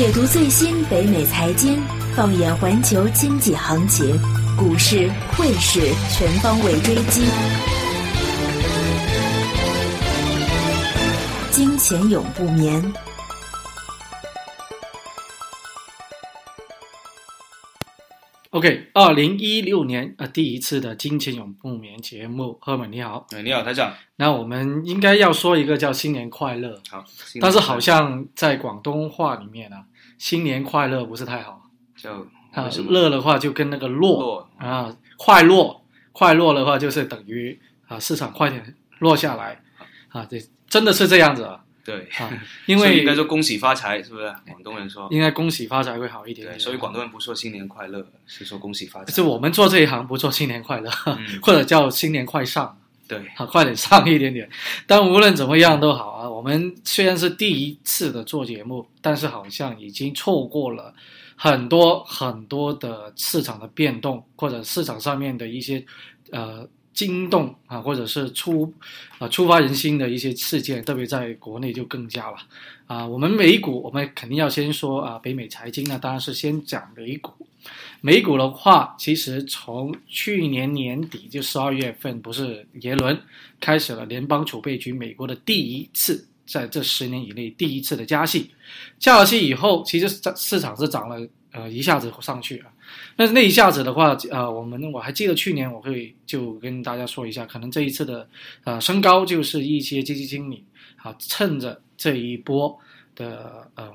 解读最新北美财经，放眼环球经济行情，股市、汇市全方位追击，金钱永不眠。OK，二零一六年呃第一次的金钱永不眠节目，赫本你好，哎，你好，台长。那我们应该要说一个叫新年快乐，好，但是好像在广东话里面啊，新年快乐不是太好，就啊乐的话就跟那个落。落。啊快落，快落的话就是等于啊市场快点落下来。啊，对，真的是这样子啊。对，啊，因为应该说恭喜发财，是不是？广东人说，应该恭喜发财会好一点。对，所以广东人不说新年快乐，是说恭喜发财。是我们做这一行不做新年快乐，嗯。或者叫新年快上。对，啊，快点上一点点。但无论怎么样都好啊，我们虽然是第一次的做节目，但是好像已经错过了很多很多的市场的变动，或者市场上面的一些呃惊动啊，或者是出啊触发人心的一些事件，特别在国内就更加了啊。我们美股，我们肯定要先说啊，北美财经呢，当然是先讲美股。美股的话，其实从去年年底就十二月份，不是耶伦开始了联邦储备局美国的第一次在这十年以内第一次的加息，加了息以后，其实市市场是涨了呃一下子上去啊。那那一下子的话，呃，我们我还记得去年我会就跟大家说一下，可能这一次的呃升高就是一些基金经理啊趁着这一波的嗯、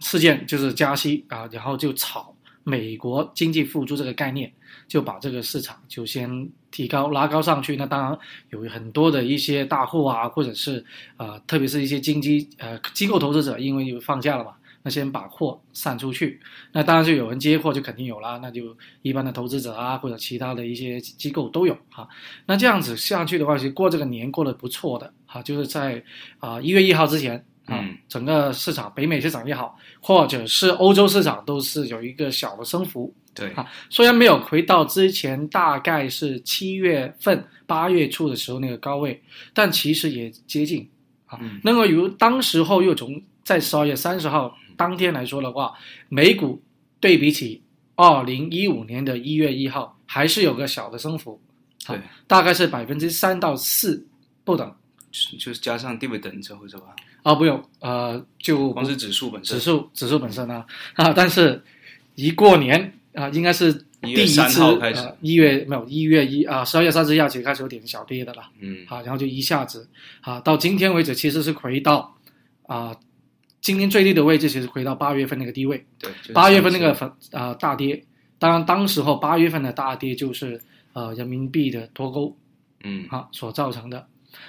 事件就是加息啊，然后就炒美国经济复苏这个概念，就把这个市场就先提高拉高上去。那当然有很多的一些大户啊，或者是呃，特别是一些经济呃机构投资者，因为有放假了嘛，那先把货散出去。那当然就有人接货，就肯定有啦。那就一般的投资者啊，或者其他的一些机构都有哈。那这样子下去的话，其实过这个年过得不错的哈，就是在啊一、月一号之前。啊嗯，整个市场，北美市场也好，或者是欧洲市场，都是有一个小的升幅。对，啊虽然没有回到之前大概是七月份、八月初的时候那个高位，但其实也接近啊。嗯那么如当时候又从在十二月三十号当天来说的话，美股对比起二零一五年的一月一号，还是有个小的升幅，对，大概是百分之三到四不等就是加上 dividend 之后是吧？啊，不用呃，就光是指数本身。指，数指数本身啊。啊，但是一过年啊，应该是1月第一次3号开始呃一月没有一月一啊，十二月三十一号起开始有点小跌的了嗯，啊，然后就一下子啊，到今天为止其实是回到啊，今天最低的位置其实回到八月份那个低位，对，就是八月份那个上反啊、大跌，当然当时候八月份的大跌就是呃人民币的脱钩次，嗯，啊所造成的。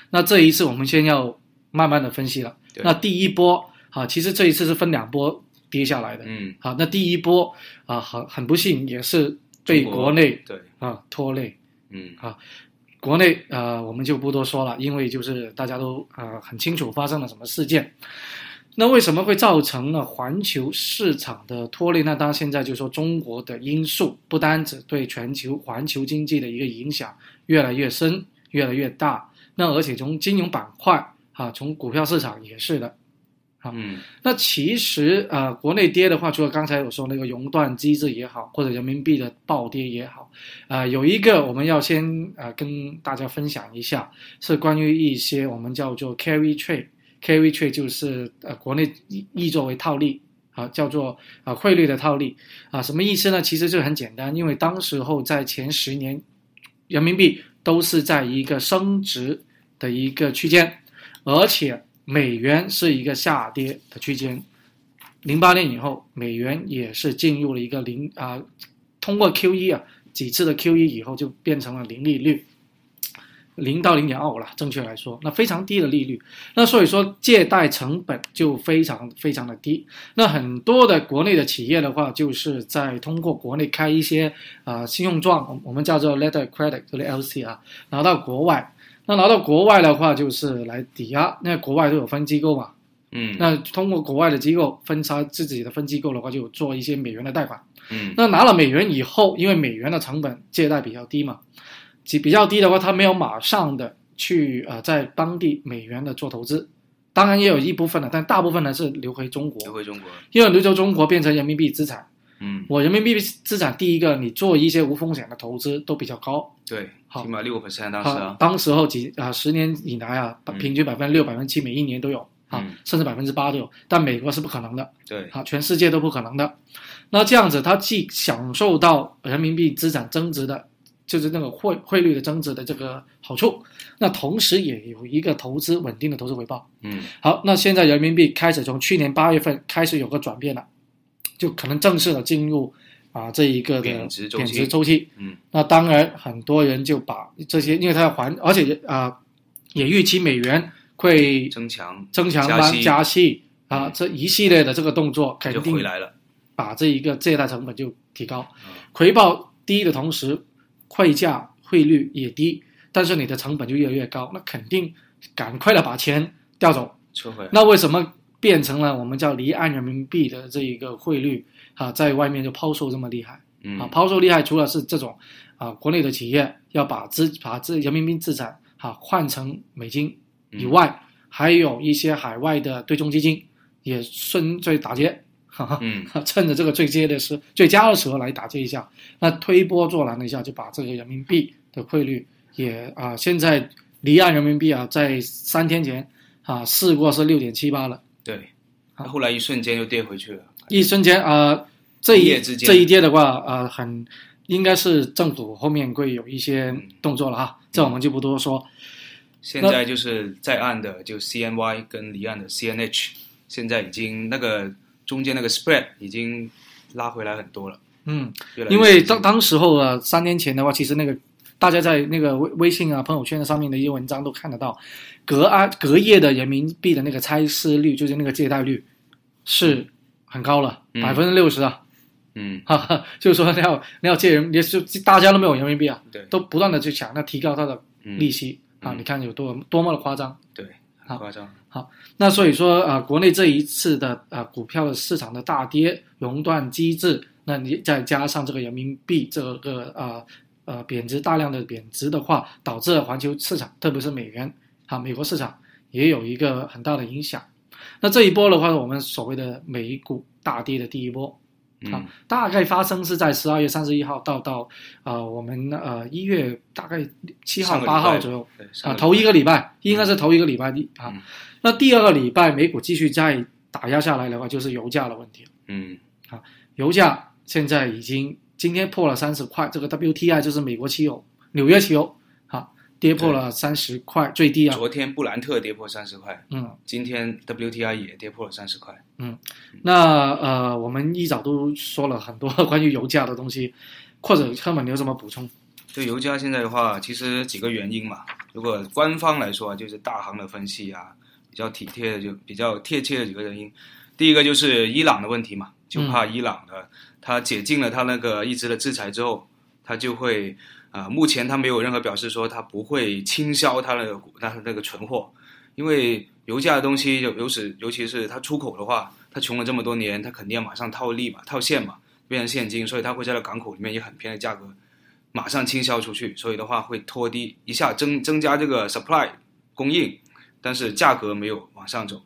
那这一次我们先要慢慢的分析了。那第一波啊，其实这一次是分两波跌下来的。嗯，好，那第一波啊，很很不幸也是被中国国内对，啊拖累。嗯，啊国内呃，我们就不多说了，因为就是大家都呃很清楚发生了什么事件。那为什么会造成了环球市场的拖累？那当然现在就说中国的因素不单只对全球环球经济的一个影响越来越深、越来越大，那而且从金融板块啊，从股票市场也是的。嗯，那其实呃，国内跌的话，除了刚才我说那个熔断机制也好，或者人民币的暴跌也好，啊、有一个我们要先呃跟大家分享一下，是关于一些我们叫做 carry trade，carry trade 就是呃国内译译作为套利啊，叫做啊汇率的套利啊，什么意思呢？其实就很简单，因为当时候在前十年，人民币都是在一个升值的一个区间，而且美元是一个下跌的区间。零八年以后，美元也是进入了一个零啊、通过 QE 啊几次的 QE 以后，就变成了零利率，零到零点二五了，正确来说，那非常低的利率。那所以说，借贷成本就非常非常的低。那很多的国内的企业的话，就是在通过国内开一些啊、信用状，我们叫做 letter credit，就是 LC 啊，拿到国外。那拿到国外的话，就是来抵押，那国外都有分机构嘛，嗯，那通过国外的机构分拆自己的分机构的话，就做一些美元的贷款。嗯，那拿了美元以后，因为美元的成本借贷比较低嘛，比比较低的话，他没有马上的去呃在当地美元的做投资，当然也有一部分的，但大部分呢是流回中国，流回中国，因为流回中国变成人民币资产。嗯，我人民币资产第一个，你做一些无风险的投资都比较高。对，好。起码六个 percent 当时啊。啊，，当时候几啊十年以来啊，嗯。平均百分之六、百分之七每一年都有啊嗯，甚至百分之八都有。但美国是不可能的。对，啊，全世界都不可能的。那这样子，它既享受到人民币资产增值的，就是那个汇汇率的增值的这个好处，那同时也有一个投资稳定的投资回报。嗯。好，那现在人民币开始从去年八月份开始有个转变了，就可能正式的进入啊这一个的贬值周期。贬值周期。嗯。那当然，很多人就把这些，因为它要还，而且啊、也预期美元会增强增强加息。加息啊，嗯。这一系列的这个动作肯定回来了，把这一个借贷成本就提高。嗯，回报低的同时，汇价汇率也低，但是你的成本就越来越高，那肯定赶快的把钱调走。撤回，那为什么变成了我们叫离岸人民币的这一个汇率啊，在外面就抛售这么厉害嗯啊？抛售厉害，除了是这种啊，国内的企业要把资把资人民币资产啊换成美金以嗯外，还有一些海外的对冲基金也顺最打劫，哈哈。嗯 趁着这个最接的时最佳的时候来打这一下，那推波助澜了一下，就把这个人民币的汇率也啊、现在离岸人民币啊，在三天前啊试过是六点七八了，对，他后来一瞬间又跌回去了，一瞬间啊、这一一夜之间。这一跌的话啊、很应该是政府后面会有一些嗯。动作了哈，这我们就不多说。现在就是在岸的就 CNY 跟离岸的 CNH，现在已经那个中间那个 spread 已经拉回来很多了，嗯，因为当当时候啊，三年前的话，其实那个大家在那个微微信啊、朋友圈上面的一些文章都看得到，隔啊隔夜的人民币的那个拆息率，就是那个借贷率是很高了，嗯。百分之六十啊，嗯。哈哈，就是说你要你要借人，也是大家都没有人民币啊，对，都不断的去抢，那提高它的嗯利息、啊，嗯。你看有多多么的夸张。对，好。很夸张，好那所以说啊、国内这一次的啊、股票的市场的大跌、熔断机制，那你再加上这个人民币这个啊呃贬值大量的贬值的话，导致了环球市场，特别是美元啊美国市场也有一个很大的影响。那这一波的话，我们所谓的美股大跌的第一波，嗯啊，大概发生是在十二月三十一号到到啊、我们呃一月大概七号八号左右，啊，头一个礼拜应该是头一个礼拜一啊嗯，那第二个礼拜美股继续再打压下来的话，就是油价的问题了。嗯油价现在已经今天破了三十块，这个 WTI 就是美国汽油、纽约汽油，啊，跌破了三十块最低啊，昨天布兰特跌破三十块，嗯，今天 WTI 也跌破了三十块，嗯那呃，我们一早都说了很多关于油价的东西，或者赫本你有什么补充？就油价现在的话，其实几个原因嘛。如果官方来说啊，就是大行的分析啊，比较体贴的就比较贴切的几个原因。第一个就是伊朗的问题嘛，就怕伊朗的、他解禁了他那个一直的制裁之后，他就会啊、呃目前他没有任何表示说他不会倾销他的他的那个存货，因为油价的东西有尤其尤其是他出口的话，他穷了这么多年，他肯定要马上套利嘛，套现嘛，变成现金，所以他会在那港口里面以很便宜的价格马上倾销出去，所以的话会拖低一下增增加这个 supply 供应，但是价格没有往上走。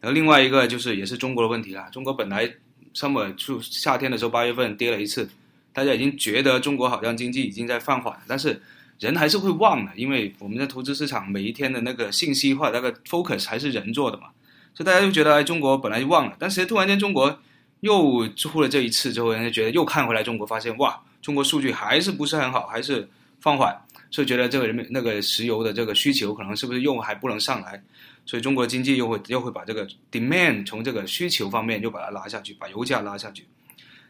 然后另外一个就是也是中国的问题啦，中国本来 summer 就夏天的时候八月份跌了一次，大家已经觉得中国好像经济已经在放缓，但是人还是会忘的，因为我们的投资市场每一天的那个信息化那个 focus 还是人做的嘛，所以大家就觉得哎中国本来就忘了，但是突然间中国又出了这一次之后，人家觉得又看回来中国，发现哇，中国数据还是不是很好，还是放缓，所以觉得这个人民那个石油的这个需求可能是不是又还不能上来，所以中国经济又会又会把这个 demand 从这个需求方面又把它拉下去，把油价拉下去。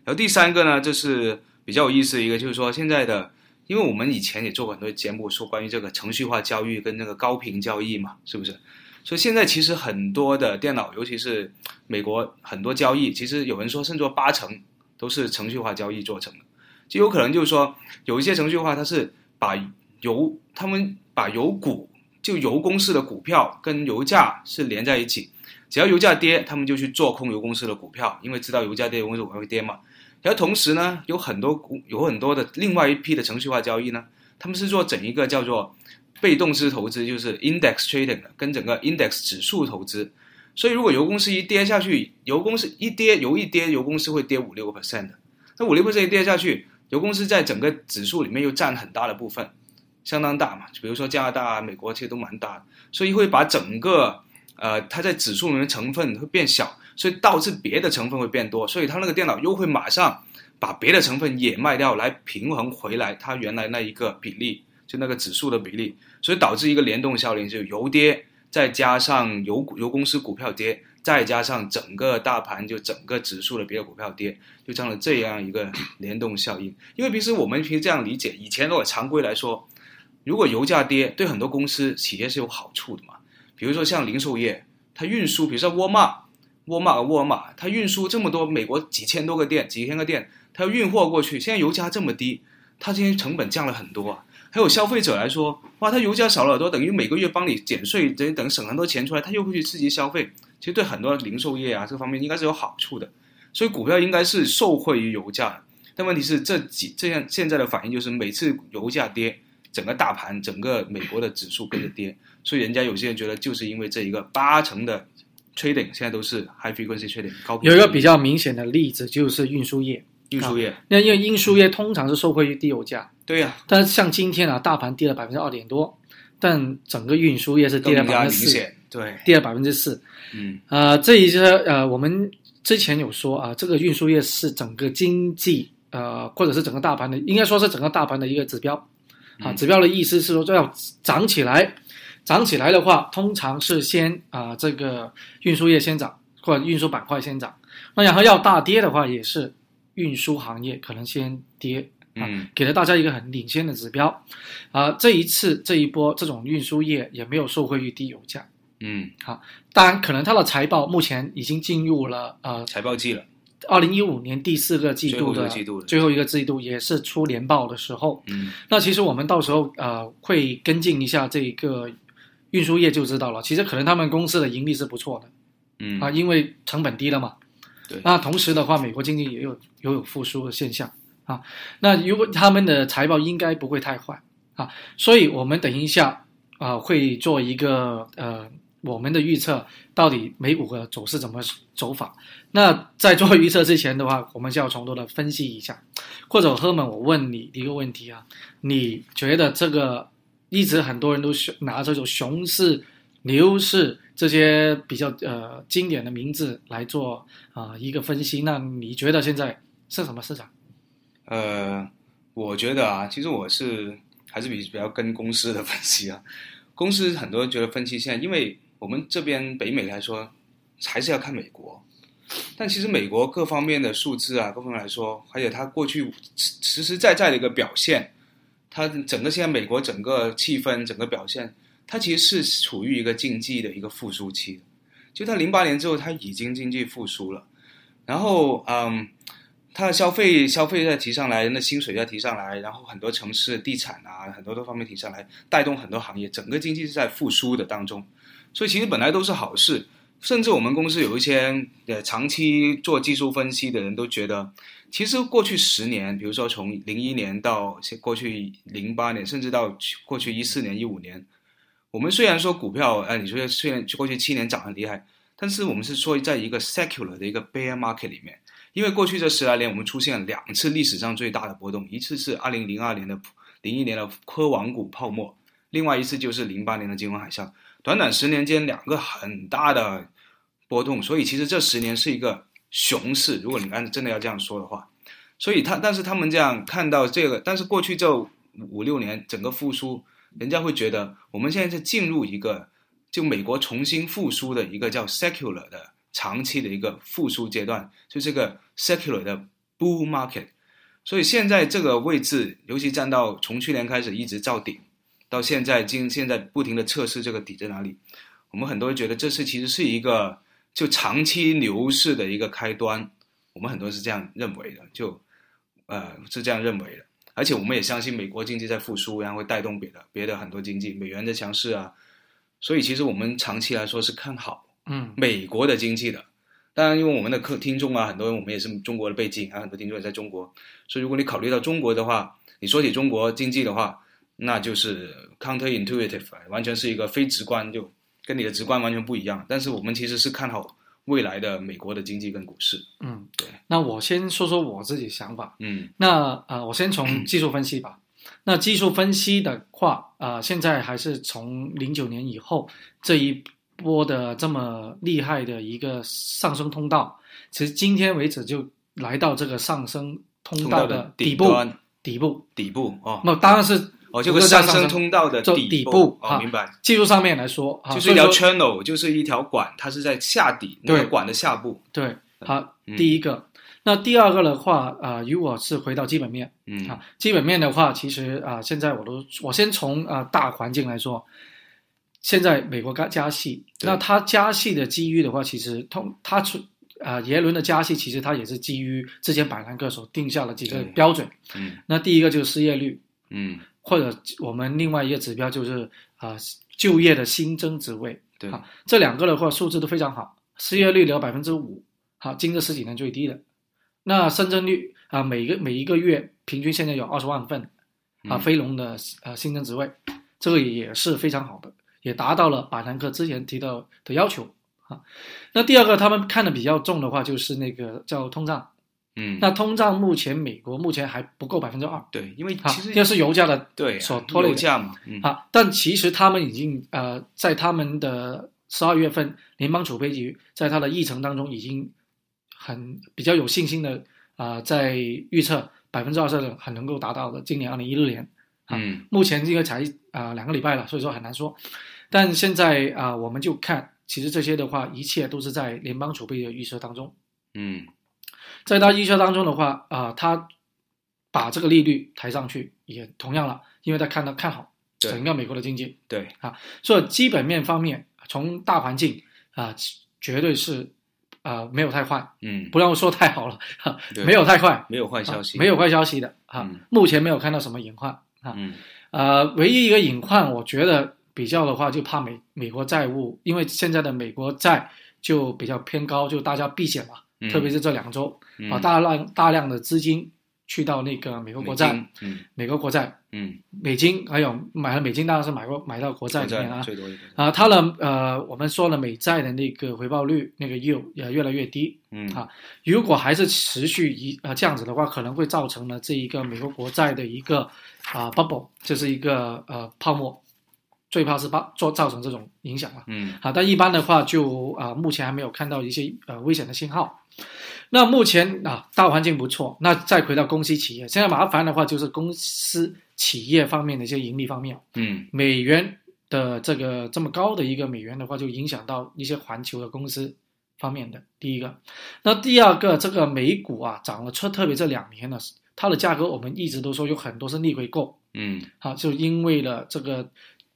然后第三个呢，就是比较有意思的一个，就是说现在的，因为我们以前也做过很多节目，说关于这个程序化交易跟那个高频交易嘛，是不是？所以现在其实很多的电脑，尤其是美国很多交易，其实有人说甚至说八成都是程序化交易做成的，就有可能就是说有一些程序化它是把油他们把油股就油公司的股票跟油价是连在一起，只要油价跌，他们就去做空油公司的股票，因为知道油价跌，油公司股票会跌嘛。然后同时呢，有很多股有很多的另外一批的程序化交易呢，他们是做整一个叫做被动式投资，就是 index trading 的，跟整个 index 指数投资。所以如果油公司一跌下去，油公司一跌，油一跌，油公司会跌五六个 percent 的。那五六 percent 一跌下去，油公司在整个指数里面又占很大的部分，相当大嘛。就比如说加拿大、啊、美国其实都蛮大的，所以会把整个呃它在指数里面成分会变小，所以导致别的成分会变多，所以它那个电脑又会马上把别的成分也卖掉，来平衡回来它原来那一个比例，就那个指数的比例，所以导致一个联动效应，就油跌。再加上油油公司股票跌，再加上整个大盘就整个指数的别的股票跌，就成了这样一个联动效应。因为平时我们平时这样理解，以前如果常规来说，如果油价跌，对很多公司企业是有好处的嘛。比如说像零售业，它运输，比如说沃尔玛、沃尔玛、沃尔玛，它运输这么多美国几千多个店、几千个店，它要运货过去，现在油价这么低，它这些成本降了很多啊。还有消费者来说，哇，他油价少了很多，等于每个月帮你减税，等等省很多钱出来，他又会去刺激消费。其实对很多零售业啊这方面应该是有好处的，所以股票应该是受惠于油价。但问题是这几这样现在的反应就是每次油价跌，整个大盘整个美国的指数跟着跌，所以人家有些人觉得就是因为这一个八成的 trading 现在都是 high frequency trading 高。有一个比较明显的例子就是运输业，运输业，那因为运输业通常是受惠于低油价。对呀，但是像今天啊，大盘跌了百分之二点多，但整个运输业是跌了百分之四，对，跌了百分之四。嗯，呃，这一些呃，我们之前有说啊，这个运输业是整个经济呃，或者是整个大盘的，应该说是整个大盘的一个指标。啊，指标的意思是说，要涨起来，涨起来的话，通常是先啊，这个运输业先涨，或者运输板块先涨。那然后要大跌的话，也是运输行业可能先跌。嗯，给了大家一个很领先的指标，啊，这一次这一波这种运输业也没有受惠于低油价，嗯，好，当然可能它的财报目前已经进入了呃财报季了，二零一五年第四个季度的季度最后一个季度也是出年报的时候，嗯，那其实我们到时候呃会跟进一下这个运输业就知道了，其实可能他们公司的盈利是不错的，嗯。啊，因为成本低了嘛，对，那同时的话，美国经济也有也有复苏的现象。啊，那如果他们的财报应该不会太坏。啊，所以我们等一下啊会做一个呃我们的预测，到底美股的走势怎么走法？那在做预测之前的话，我们就要从头的分析一下。或者赫本，我问你一个问题啊，你觉得这个一直很多人都拿这种熊市、牛市这些比较呃经典的名字来做啊一个分析，那你觉得现在是什么市场？呃，我觉得啊，其实我是还是比比较跟公司的分析啊。公司很多人觉得分析现在，因为我们这边北美来说，还是要看美国。但其实美国各方面的数字啊，各方面来说，而且它过去实实在在的一个表现，它整个现在美国整个气氛、整个表现，它其实是处于一个经济的一个复苏期。就它零八年之后，它已经经济复苏了，然后嗯。它的消费消费在提上来，人的薪水在提上来，然后很多城市地产啊，很多多方面提上来，带动很多行业，整个经济是在复苏的当中，所以其实本来都是好事。甚至我们公司有一些呃长期做技术分析的人都觉得，其实过去十年，比如说从零一年到过去零八年，甚至到过去一四年、一五年，我们虽然说股票，呃，你说虽然过去七年涨很厉害，但是我们是说在一个 secular 的一个 bear market 里面。因为过去这十来年，我们出现了两次历史上最大的波动，一次是二零零二年的零一年的科网股泡沫，另外一次就是零八年的金融海啸。短短十年间，两个很大的波动，所以其实这十年是一个熊市。如果你按真的要这样说的话，所以他但是他们这样看到这个，但是过去这五六年整个复苏，人家会觉得我们现在是进入一个就美国重新复苏的一个叫 secular 的。长期的一个复苏阶段，就这个 secular 的 bull market，所以现在这个位置，尤其站到从去年开始一直造顶，到现在今现在不停的测试这个底在哪里，我们很多人觉得这是其实是一个就长期牛市的一个开端，我们很多人是这样认为的，就呃是这样认为的，而且我们也相信美国经济在复苏，然后会带动别的别的很多经济，美元的强势啊，所以其实我们长期来说是看好。嗯，美国的经济的，当然，因为我们的客听众啊，很多人我们也是中国的背景啊，很多听众也在中国，所以如果你考虑到中国的话，你说起中国经济的话，那就是 counterintuitive，完全是一个非直观，就跟你的直观完全不一样。但是我们其实是看好未来的美国的经济跟股市。嗯，对。那我先说说我自己想法。嗯那呃，我先从技术分析吧。那技术分析的话，呃，现在还是从零九年以后这一波的这么厉害的一个上升通道，其实今天为止就来到这个上升通道的底部，底部。底部哦，那当然是哦，这不个上升是上升通道的就底底部啊哦，明白，技术上面来说，啊就是一条 channel，就是一条管，它是在下底那个管的下部。对，好，嗯。第一个。那第二个的话，啊，如果是回到基本面，嗯。啊，基本面的话，其实啊、现在我都我先从啊、大环境来说，现在美国加加息，那它加息的基于的话，其实通它出啊、耶伦的加息，其实它也是基于之前百兰克所定下了几个对标准。嗯。那第一个就是失业率，嗯，或者我们另外一个指标就是啊、就业的新增职位，对，好这两个的话数字都非常好，失业率有百分之五，好，近这十几年最低的。那深圳率啊、每个每一个月平均现在有二十万份。啊，嗯。非农的呃新增职位，这个也是非常好的，也达到了百兰克之前提到的要求。啊。那第二个他们看的比较重的话，就是那个叫通胀。嗯，那通胀目前美国目前还不够百分之二对，因为啊其实，这是油价的对啊所拖累价嘛，嗯啊，但其实他们已经呃，在他们的十二月份，联邦储备局在它的议程当中已经很比较有信心的啊、在预测百分之二十的很能够达到的，今年二零一六年。啊嗯目前这个才啊、两个礼拜了，所以说很难说。但现在啊、我们就看，其实这些的话，一切都是在联邦储备的预测当中。嗯在他预测当中的话，啊、他把这个利率抬上去，也同样了，因为他看到看好整个美国的经济。对。啊，所以基本面方面，从大环境啊、绝对是啊、没有太坏，嗯。不要说太好了，哈对。没有太坏，没有坏消息，啊没有坏消息的啊、嗯。目前没有看到什么隐患。啊。嗯。呃，唯一一个隐患，我觉得比较的话，就怕美美国债务，因为现在的美国债就比较偏高，就大家避险嘛，嗯特别是这两周嗯啊，大量大量的资金去到那个美国国债，美金嗯美国国债、嗯，美金，还有买了美金，当然是买过买到国债里面啊。最多，啊，它的呃，我们说了美债的那个回报率，那个 yield 也越来越低。嗯啊如果还是持续一呃这样子的话，可能会造成了这一个美国国债的一个啊、bubble，就是一个呃泡沫，最怕是把做造成这种影响了。嗯啊，但一般的话就啊、目前还没有看到一些呃危险的信号。那目前啊大环境不错，那再回到公司企业，现在麻烦的话就是公司企业方面的一些盈利方面。嗯美元的这个这么高的一个美元的话，就影响到一些环球的公司方面的。第一个，那第二个，这个美股啊涨了，特特别这两年呢，它的价格我们一直都说有很多是逆回购嗯，啊，就因为了这个嗯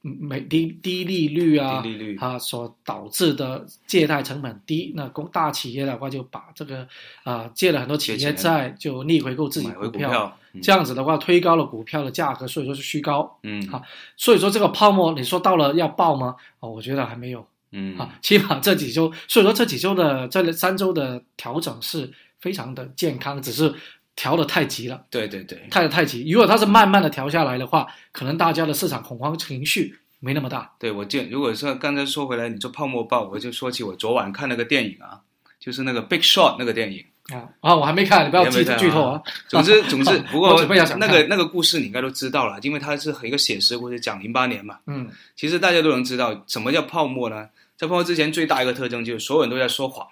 美低低利率啊，低利率。啊所导致的借贷成本低，那公大企业的话就把这个啊借了很多企业债就逆回购自己股票，嗯。这样子的话推高了股票的价格，所以说是虚高。嗯。好所以说这个泡沫，你说到了要爆吗？哦，我觉得还没有。嗯。啊，起码这几周，所以说这几周的这三周的调整是非常的健康，只是调的太急了，对对对，太的太急。如果它是慢慢的调下来的话，可能大家的市场恐慌情绪没那么大。对我见，如果说刚才说回来，你说泡沫爆，我就说起我昨晚看那个电影啊，就是那个《Big Shot》那个电影。啊啊！我还没看，你不要剧剧透啊！总之，总之，不过那个那个故事你应该都知道了，因为它是一个写实故事，讲零八年嘛。嗯其实大家都能知道什么叫泡沫呢？在泡沫之前，最大一个特征就是所有人都在说谎，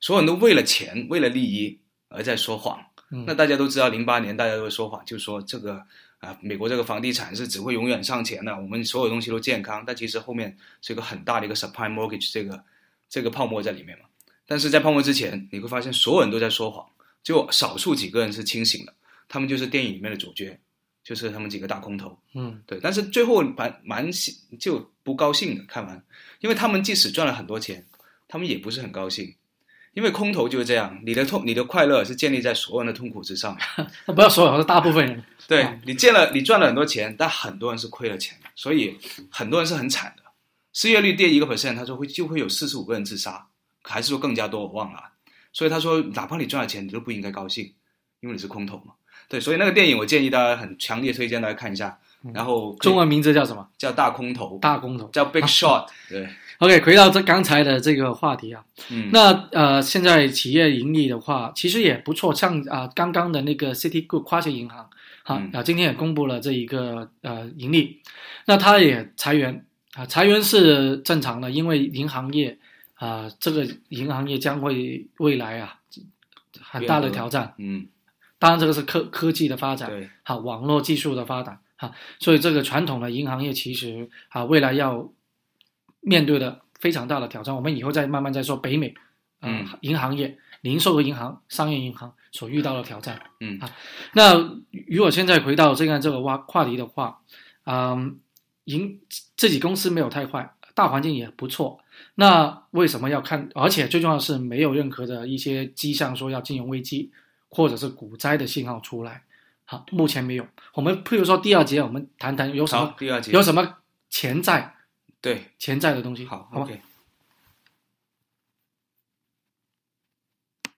所有人都为了钱、为了利益而在说谎。嗯，那大家都知道，零八年大家都会说谎，就说这个啊、美国这个房地产是只会永远上钱的，我们所有东西都健康。但其实后面是一个很大的一个 supply mortgage 这个这个泡沫在里面嘛。但是在泡沫之前，你会发现所有人都在说谎，只有少数几个人是清醒的，他们就是电影里面的主角，就是他们几个大空头。嗯对，但是最后蛮蛮喜就不高兴的，看完，因为他们即使赚了很多钱，他们也不是很高兴，因为空头就是这样，你的痛，你的快乐是建立在所有人的痛苦之上。那 不要所有，是大部分人。对啊你见了，你赚了很多钱，但很多人是亏了钱，所以很多人是很惨的。失业率跌一个 percent，他说会就会有四十五个人自杀，还是说更加多，我忘了啊。所以他说，哪怕你赚了钱，你都不应该高兴，因为你是空头嘛。对，所以那个电影我建议大家很强烈推荐大家看一下，然后中文名字叫什么？叫大空头，大空头。叫 Big Shot。对，OK，回到这刚才的这个话题啊，嗯，那呃，现在企业盈利的话，其实也不错，像啊、刚刚的那个 City Group 跨界银行，哈嗯。啊，今天也公布了这一个呃盈利，那它也裁员啊，裁员是正常的，因为银行业啊、这个银行业将会未来啊很大的挑战，嗯，当然这个是科科技的发展，对，好，网络技术的发展，哈，所以这个传统的银行业其实啊，未来要面对的非常大的挑战。我们以后再慢慢再说北美，呃嗯银行业、零售和银行、商业银行所遇到的挑战。嗯啊，那如果现在回到这个这个话话题的话，嗯，银自己公司没有太坏，大环境也不错。那为什么要看？而且最重要的是，没有任何的一些迹象说要金融危机或者是股灾的信号出来。好，目前没有。我们譬如说第二节，我们谈谈有什么，第二节有什么潜在对，潜在的东西。好好吧，OK。